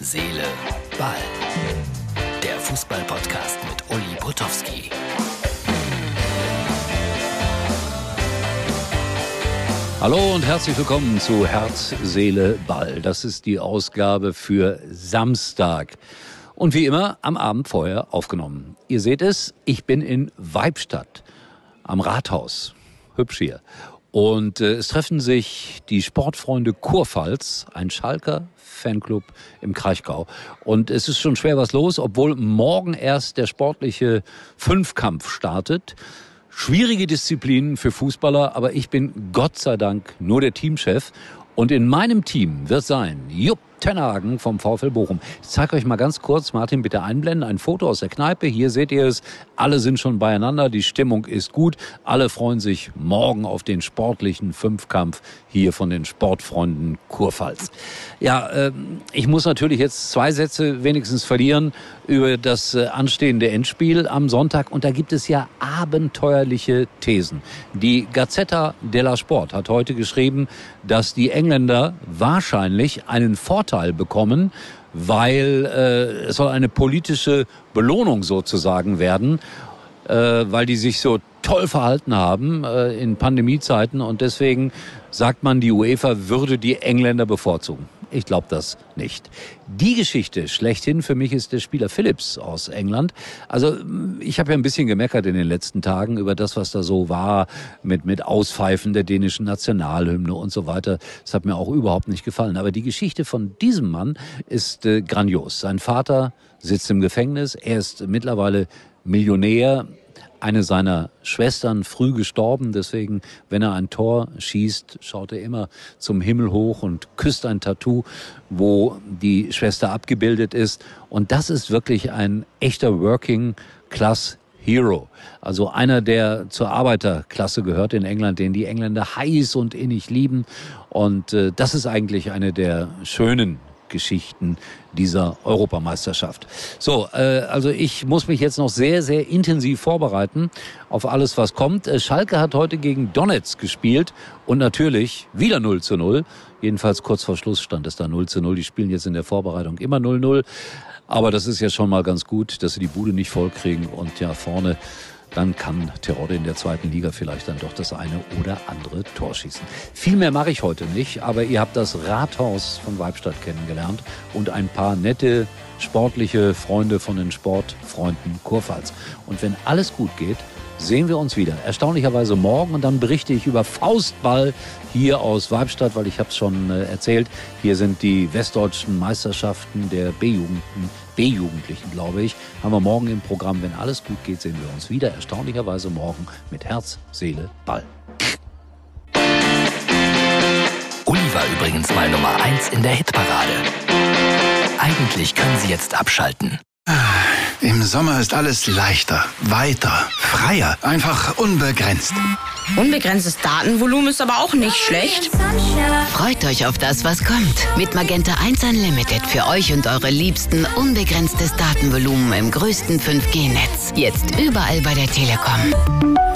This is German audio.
Seele, Ball. Der Fußball-Podcast mit Uli Potowski. Hallo und herzlich willkommen zu Herz, Seele, Ball. Das ist die Ausgabe für Samstag. Und wie immer am Abend vorher aufgenommen. Ihr seht es, ich bin in Weibstadt am Rathaus. Hübsch hier. Und äh, es treffen sich die Sportfreunde Kurpfalz, ein Schalker Fanclub im Kraichgau. Und es ist schon schwer was los, obwohl morgen erst der sportliche Fünfkampf startet. Schwierige Disziplinen für Fußballer, aber ich bin Gott sei Dank nur der Teamchef. Und in meinem Team wird sein Jupp Tenhagen vom VfL Bochum. Ich zeige euch mal ganz kurz, Martin, bitte einblenden, ein Foto aus der Kneipe. Hier seht ihr es, alle sind schon beieinander, die Stimmung ist gut. Alle freuen sich morgen auf den sportlichen Fünfkampf hier von den Sportfreunden Kurpfalz. Ja, äh, ich muss natürlich jetzt zwei Sätze wenigstens verlieren über das äh, anstehende Endspiel am Sonntag. Und da gibt es ja abenteuerliche Thesen. Die Gazzetta della Sport hat heute geschrieben, dass die Engländer wahrscheinlich einen Vorteil Vorteil bekommen, weil äh, es soll eine politische Belohnung sozusagen werden, äh, weil die sich so toll verhalten haben äh, in Pandemiezeiten und deswegen sagt man, die UEFA würde die Engländer bevorzugen. Ich glaube das nicht. Die Geschichte schlechthin für mich ist der Spieler Phillips aus England. Also ich habe ja ein bisschen gemeckert in den letzten Tagen über das, was da so war mit, mit Auspfeifen der dänischen Nationalhymne und so weiter. Das hat mir auch überhaupt nicht gefallen. Aber die Geschichte von diesem Mann ist äh, grandios. Sein Vater sitzt im Gefängnis. Er ist mittlerweile Millionär eine seiner Schwestern früh gestorben. Deswegen, wenn er ein Tor schießt, schaut er immer zum Himmel hoch und küsst ein Tattoo, wo die Schwester abgebildet ist. Und das ist wirklich ein echter Working Class Hero. Also einer, der zur Arbeiterklasse gehört in England, den die Engländer heiß und innig lieben. Und äh, das ist eigentlich eine der schönen Geschichten dieser Europameisterschaft. So, äh, also ich muss mich jetzt noch sehr, sehr intensiv vorbereiten auf alles, was kommt. Äh, Schalke hat heute gegen Donetsk gespielt und natürlich wieder 0 zu 0. Jedenfalls kurz vor Schluss stand es da 0 zu 0. Die spielen jetzt in der Vorbereitung immer 0-0. Aber das ist ja schon mal ganz gut, dass sie die Bude nicht vollkriegen und ja vorne dann kann Terodde in der zweiten Liga vielleicht dann doch das eine oder andere Tor schießen. Viel mehr mache ich heute nicht, aber ihr habt das Rathaus von Weibstadt kennengelernt und ein paar nette sportliche Freunde von den Sportfreunden Kurpfalz. Und wenn alles gut geht, sehen wir uns wieder. Erstaunlicherweise morgen und dann berichte ich über Faustball hier aus Weibstadt, weil ich habe es schon äh, erzählt. Hier sind die westdeutschen Meisterschaften der B-Jugendlichen, B-Jugendlichen, glaube ich. Haben wir morgen im Programm. Wenn alles gut geht, sehen wir uns wieder. Erstaunlicherweise morgen mit Herz, Seele, Ball. Uli war übrigens mal Nummer 1 in der Hitparade. Eigentlich können Sie jetzt abschalten. Im Sommer ist alles leichter, weiter, freier, einfach unbegrenzt. Unbegrenztes Datenvolumen ist aber auch nicht schlecht. Freut euch auf das, was kommt. Mit Magenta 1 Unlimited für euch und eure Liebsten unbegrenztes Datenvolumen im größten 5G-Netz. Jetzt überall bei der Telekom.